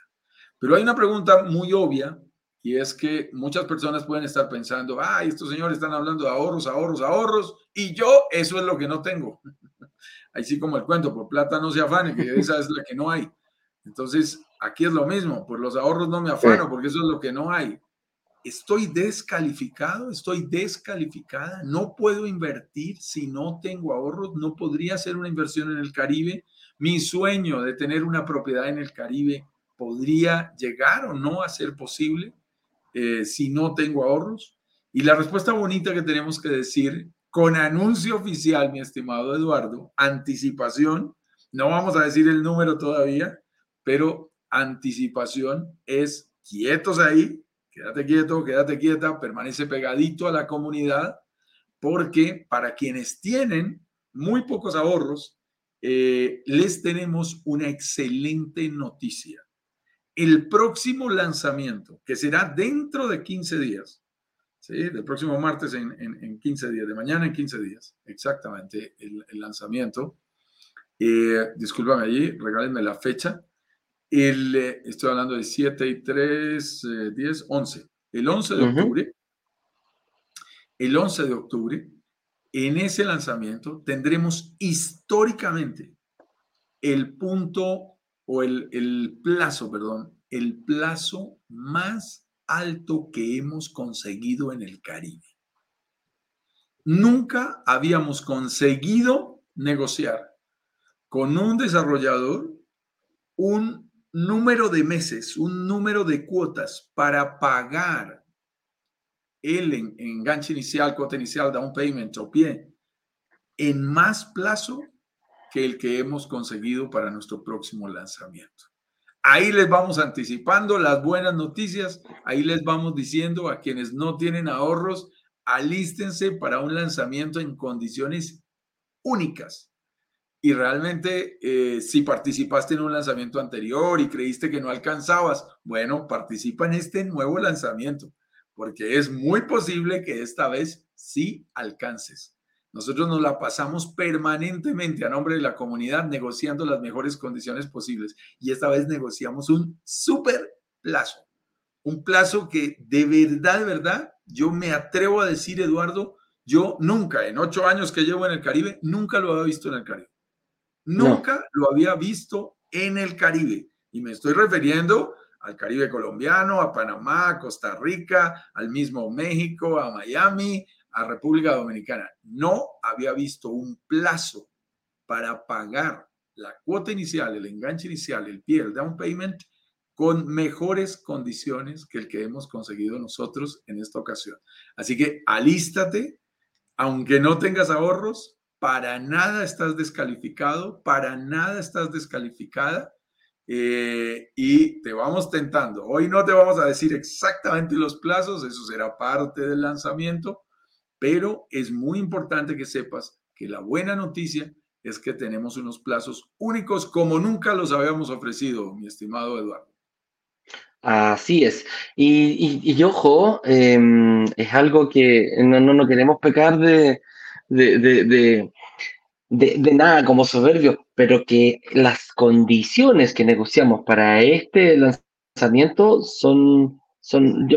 Pero hay una pregunta muy obvia y es que muchas personas pueden estar pensando, ay, estos señores están hablando de ahorros, ahorros, ahorros, y yo eso es lo que no tengo. Así como el cuento, por plata no se afane, que esa es la que no hay. Entonces, aquí es lo mismo, por los ahorros no me afano, porque eso es lo que no hay estoy descalificado, estoy descalificada, no puedo invertir si no tengo ahorros, no podría hacer una inversión en el Caribe. Mi sueño de tener una propiedad en el Caribe podría llegar o no a ser posible eh, si no tengo ahorros. Y la respuesta bonita que tenemos que decir con anuncio oficial, mi estimado Eduardo, anticipación, no vamos a decir el número todavía, pero anticipación es quietos ahí, quédate quieto, quédate quieta, permanece pegadito a la comunidad, porque para quienes tienen muy pocos ahorros, eh, les tenemos una excelente noticia. El próximo lanzamiento, que será dentro de 15 días, ¿sí? del próximo martes en, en, 15 días, de mañana en 15 días, exactamente el, lanzamiento. Eh, discúlpame allí, regálenme la fecha. El, eh, estoy hablando de 7 y 3, 10, 11. El 11 de octubre, el 11 de octubre, en ese lanzamiento tendremos históricamente el punto o el, el plazo, perdón, el plazo más alto que hemos conseguido en el Caribe. Nunca habíamos conseguido negociar con un desarrollador un número de meses, un número de cuotas para pagar el enganche inicial, cuota inicial, down payment o pie, en más plazo que el que hemos conseguido para nuestro próximo lanzamiento. Ahí les vamos anticipando las buenas noticias, ahí les vamos diciendo a quienes no tienen ahorros, alístense para un lanzamiento en condiciones únicas y realmente eh, si participaste en un lanzamiento anterior y creíste que no alcanzabas, bueno, participa en este nuevo lanzamiento, porque es muy posible que esta vez sí alcances. Nosotros nos la pasamos permanentemente a nombre de la comunidad negociando las mejores condiciones posibles y esta vez negociamos un súper plazo, un plazo que de verdad, de verdad, yo me atrevo a decir, Eduardo, yo nunca, en ocho años que llevo en el Caribe, nunca lo había visto en el Caribe. Nunca lo había visto en el Caribe. Y me estoy refiriendo al Caribe colombiano, a Panamá, a Costa Rica, al mismo México, a Miami, a República Dominicana. No había visto un plazo para pagar la cuota inicial, el enganche inicial, el pie, el down payment, con mejores condiciones que el que hemos conseguido nosotros en esta ocasión. Así que alístate, aunque no tengas ahorros, para nada estás descalificado, para nada estás descalificada eh, y te vamos tentando. Hoy no te vamos a decir exactamente los plazos, eso será parte del lanzamiento, pero es muy importante que sepas que la buena noticia es que tenemos unos plazos únicos como nunca los habíamos ofrecido, mi estimado Eduardo. Así es. Y, ojo, em, es algo que no, no, no queremos pecar de, de, de, nada como soberbio, pero que las condiciones que negociamos para este lanzamiento son, Son,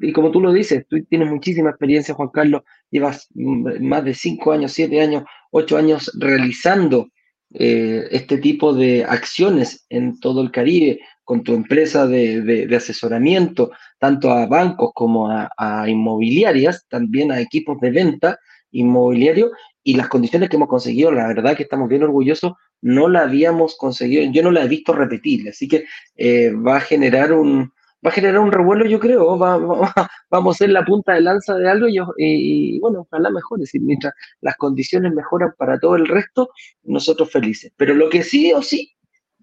y como tú lo dices, tú tienes muchísima experiencia, Juan Carlos, llevas más de cinco años, siete años, ocho años realizando eh, este tipo de acciones en todo el Caribe con tu empresa de, asesoramiento, tanto a bancos como a, a, inmobiliarias, también a equipos de venta inmobiliario, y las condiciones que hemos conseguido, la verdad que estamos bien orgullosos, no la habíamos conseguido, yo no la he visto repetir, así que eh, va a generar un va a generar un revuelo, yo creo, vamos a ser la punta de lanza de algo y, bueno, ojalá mejore, decir, mientras las condiciones mejoran para todo el resto, nosotros felices. Pero lo que sí o sí,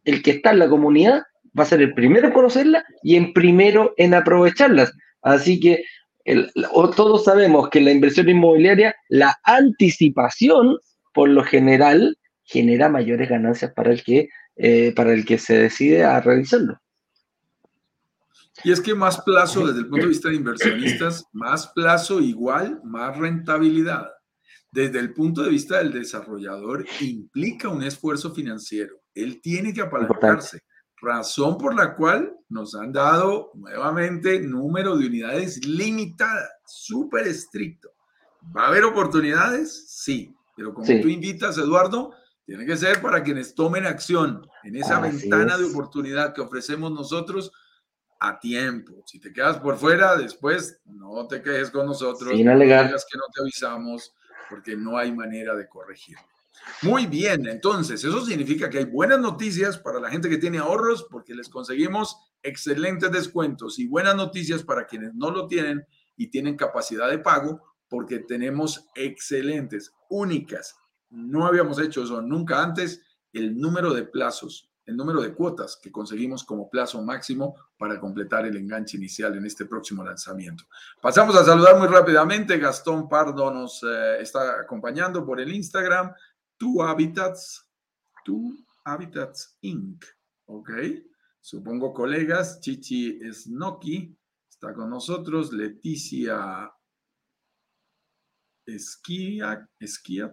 el que está en la comunidad va a ser el primero en conocerla y en primero en aprovecharlas. Así que todos sabemos que la inversión inmobiliaria, la anticipación, por lo general, genera mayores ganancias para el que, eh, para el que se decide a realizarlo. Y es que más plazo desde el punto de vista de inversionistas, más plazo igual, más rentabilidad. Desde el punto de vista del desarrollador, implica un esfuerzo financiero. Él tiene que apalancarse razón por la cual nos han dado nuevamente número de unidades limitada, súper estricto. ¿Va a haber oportunidades? Sí, pero como tú invitas, Eduardo, tiene que ser para quienes tomen acción en esa ventana de oportunidad que ofrecemos nosotros a tiempo. Si te quedas por fuera, después no te quejes con nosotros, Sin no digas que no te avisamos, porque no hay manera de corregirlo. Muy bien, entonces eso significa que hay buenas noticias para la gente que tiene ahorros porque les conseguimos excelentes descuentos y buenas noticias para quienes no lo tienen y tienen capacidad de pago porque tenemos excelentes, únicas. No habíamos hecho eso nunca antes. El número de plazos, el número de cuotas que conseguimos como plazo máximo para completar el enganche inicial en este próximo lanzamiento. Pasamos a saludar muy rápidamente. Gastón Pardo nos eh, está acompañando por el Instagram. Tu Habitats, Tu Habitats Inc. ¿Ok? Supongo colegas, Chichi Snoki está con nosotros, Leticia Esquia, Esquia,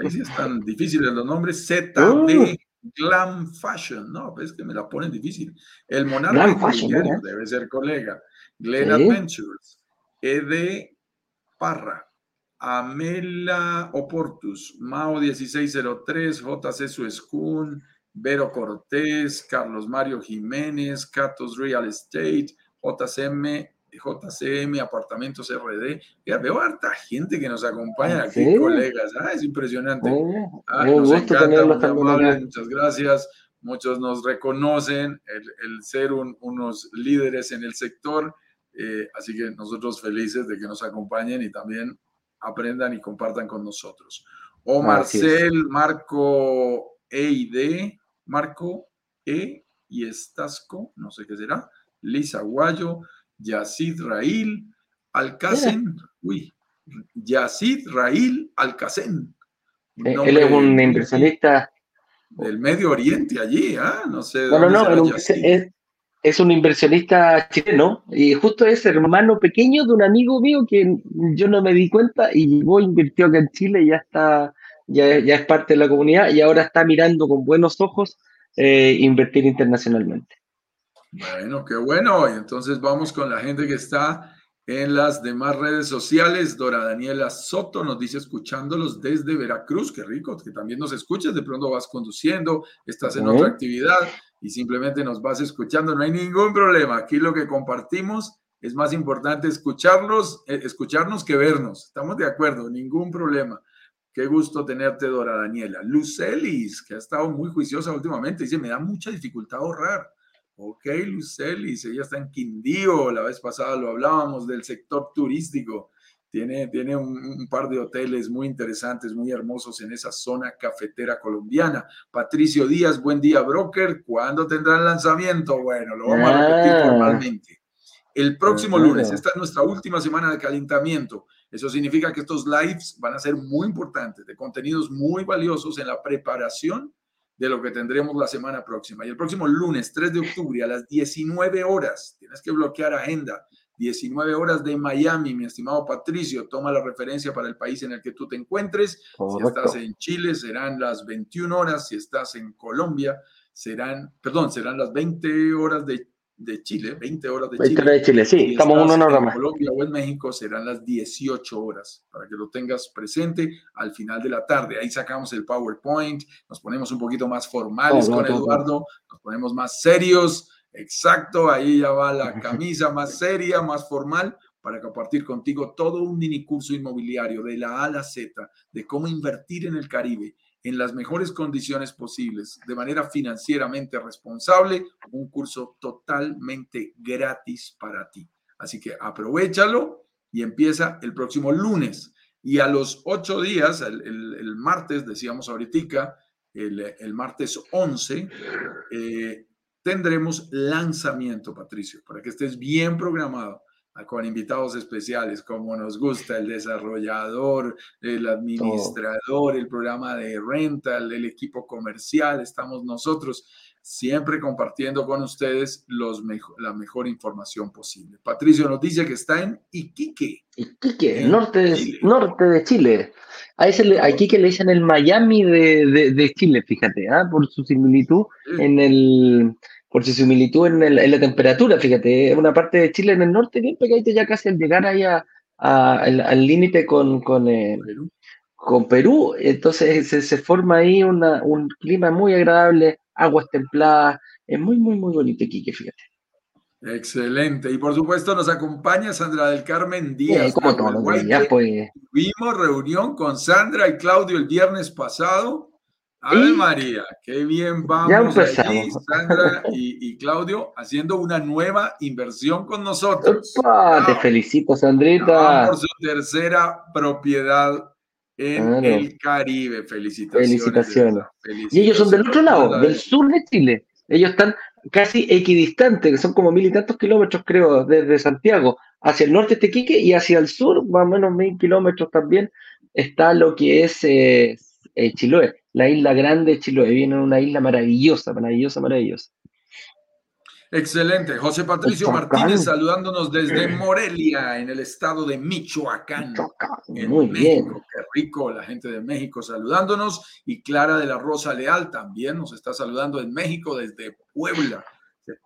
ahí sí están difíciles los nombres, ZB uh. Glam Fashion, no, es que me la ponen difícil. El Monarca debe ser colega. Glen Adventures, Ed Parra, Amela Oportus, Mao 1603, JC Suescun, Vero Cortés, Carlos Mario Jiménez, Catos Real Estate, JCM, JCM, Apartamentos RD. Ya veo harta gente que nos acompaña aquí, colegas. Ah, es impresionante. Ah, nos encanta, muchas gracias. Muchos nos reconocen el, ser unos líderes en el sector. Eh, así que nosotros felices de que nos acompañen y también aprendan y compartan con nosotros. O Marcel, Marco EID, Marco E y Estasco, no sé qué será, Lisa Guayo, Yacid Rail, Alcacen, uy, Yacid Rail Alcacen. Eh, él es un inversionista del Medio Oriente allí, ¿ah? No sé. No, no, no, es, es un inversionista chileno y justo es hermano pequeño de un amigo mío que yo no me di cuenta y llegó, invirtió acá en Chile y ya está, ya, ya es parte de la comunidad y ahora está mirando con buenos ojos eh, invertir internacionalmente. Bueno, qué bueno. Y entonces vamos con la gente que está en las demás redes sociales. Dora Daniela Soto nos dice escuchándolos desde Veracruz. Qué rico que también nos escuches. De pronto vas conduciendo, estás en otra actividad y simplemente nos vas escuchando. No hay ningún problema. Aquí lo que compartimos es más importante escucharlos, eh, escucharnos que vernos. Estamos de acuerdo, ningún problema. Qué gusto tenerte, Dora Daniela. Lucelis, que ha estado muy juiciosa últimamente, dice, me da mucha dificultad ahorrar. Ok, Lucelis, ella está en Quindío, la vez pasada lo hablábamos del sector turístico. Tiene, tiene un, par de hoteles muy interesantes, muy hermosos en esa zona cafetera colombiana. Patricio Díaz, buen día, broker. ¿Cuándo tendrán lanzamiento? Bueno, lo vamos a repetir ah. formalmente. El próximo lunes, esta es nuestra última semana de calentamiento. Eso significa que estos lives van a ser muy importantes, de contenidos muy valiosos en la preparación de lo que tendremos la semana próxima. Y el próximo lunes, 3 de octubre, a las 19 horas, tienes que bloquear agenda, 19 horas de Miami, mi estimado Patricio, toma la referencia para el país en el que tú te encuentres. Si estás en Chile, serán las 21 horas, si estás en Colombia, serán, perdón, serán las 20 horas de de Chile, 20 horas de 20 Chile. de Chile, sí, estamos una hora en más. Colombia o en México serán las 18 horas, para que lo tengas presente al final de la tarde. Ahí sacamos el PowerPoint, nos ponemos un poquito más formales Oh, con no, no, no. Eduardo, nos ponemos más serios, exacto, ahí ya va la camisa más seria, más formal, para compartir contigo todo un mini curso inmobiliario de la A a la Z, de cómo invertir en el Caribe en las mejores condiciones posibles, de manera financieramente responsable, un curso totalmente gratis para ti. Así que aprovechalo y empieza el próximo lunes. Y a los ocho días, el, martes, decíamos ahorita, el, el martes 11, eh, tendremos lanzamiento, Patricio, para que estés bien programado ah, con invitados especiales, como nos gusta, el desarrollador, el administrador, el programa de rental, el equipo comercial, estamos nosotros siempre compartiendo con ustedes los mejo- la mejor información posible. Patricio nos dice que está en Iquique. Iquique, En norte de Chile. norte de Chile. A, ese le- a Iquique le dicen el Miami de, de- de Chile, fíjate, ¿ah? por su similitud Sí. en el, por su similitud en, el- en la temperatura, fíjate, es una parte de Chile en el norte bien pegadito ya casi al llegar ahí a- a- al límite con, con, eh, Perú. con Perú, entonces se, se forma ahí una- un clima muy agradable, aguas templadas, es muy, muy, muy bonito Iquique, fíjate. Excelente. Y por supuesto nos acompaña Sandra del Carmen Díaz. Eh, como todos los días, pues. Tuvimos reunión con Sandra y Claudio el viernes pasado. Ave ¿Y? María, qué bien vamos allí. Sandra y, y Claudio, haciendo una nueva inversión con nosotros. Opa, te Ah, felicito, Sandrita. por su tercera propiedad en el Caribe. Felicitaciones. Felicitaciones. Y ellos son del otro lado, del sur de Chile. Ellos están casi equidistantes, que son como mil y tantos kilómetros, creo, desde Santiago hacia el norte de Tequique y hacia el sur, más o menos mil kilómetros también, está lo que es eh, eh, Chiloé, la isla grande de Chiloé. Viene una isla maravillosa, maravillosa, maravillosa. Excelente. José Patricio Michoacán. Martínez saludándonos desde Morelia, en el estado de Michoacán. Michoacán, en Muy bien. México. Qué rico la gente de México saludándonos. Y Clara de la Rosa Leal también nos está saludando en México desde Puebla.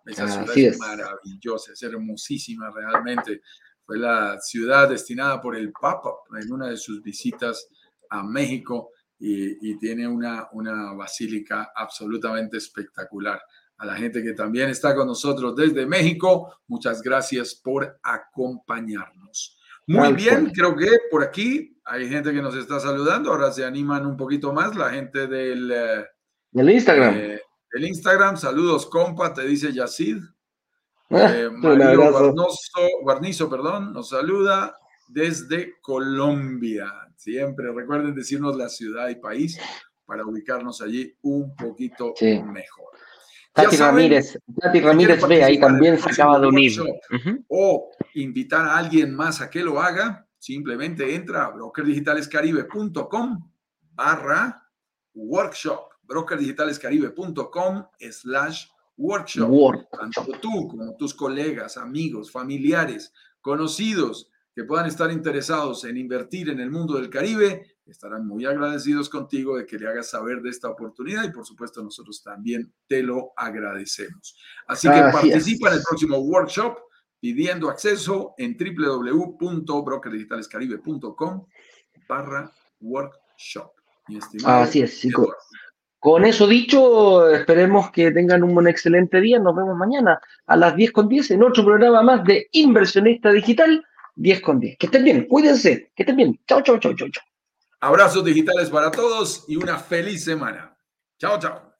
Esa ciudad Así es, es. maravillosa, es hermosísima realmente. Fue la ciudad destinada por el Papa en una de sus visitas a México y, y tiene una, una basílica absolutamente espectacular. A la gente que también está con nosotros desde México, muchas gracias por acompañarnos. Muy bien, creo que por aquí hay gente que nos está saludando. Ahora se animan un poquito más la gente del, eh, Del Instagram. eh, del Instagram. Saludos, compa, te dice Yacid. Ah, Eh, Mario. Guarnoso, Guarnizo, perdón, nos saluda desde Colombia. Siempre recuerden decirnos la ciudad y país para ubicarnos allí un poquito Sí. mejor. Tati saben, Ramírez, Tati Ramírez ve, ahí también se acaba de unir. workshop o invitar a alguien más a que lo haga, simplemente entra a brokerdigitalescaribe.com barra workshop, brokerdigitalescaribe.com slash workshop. Word. Tanto tú como tus colegas, amigos, familiares, conocidos que puedan estar interesados en invertir en el mundo del Caribe, estarán muy agradecidos contigo de que le hagas saber de esta oportunidad y por supuesto nosotros también te lo agradecemos. Así que participa en el próximo workshop pidiendo acceso en www.brokerdigitalescaribe.com barra workshop. Así es, chicos. Con eso dicho, esperemos que tengan un buen excelente día. Nos vemos mañana a las 10 con 10 en otro programa más de Inversionista Digital 10 con 10. Que estén bien, cuídense, que estén bien. Chao, chao, chao, chao, chao. Abrazos digitales para todos y una feliz semana. Chao, chao.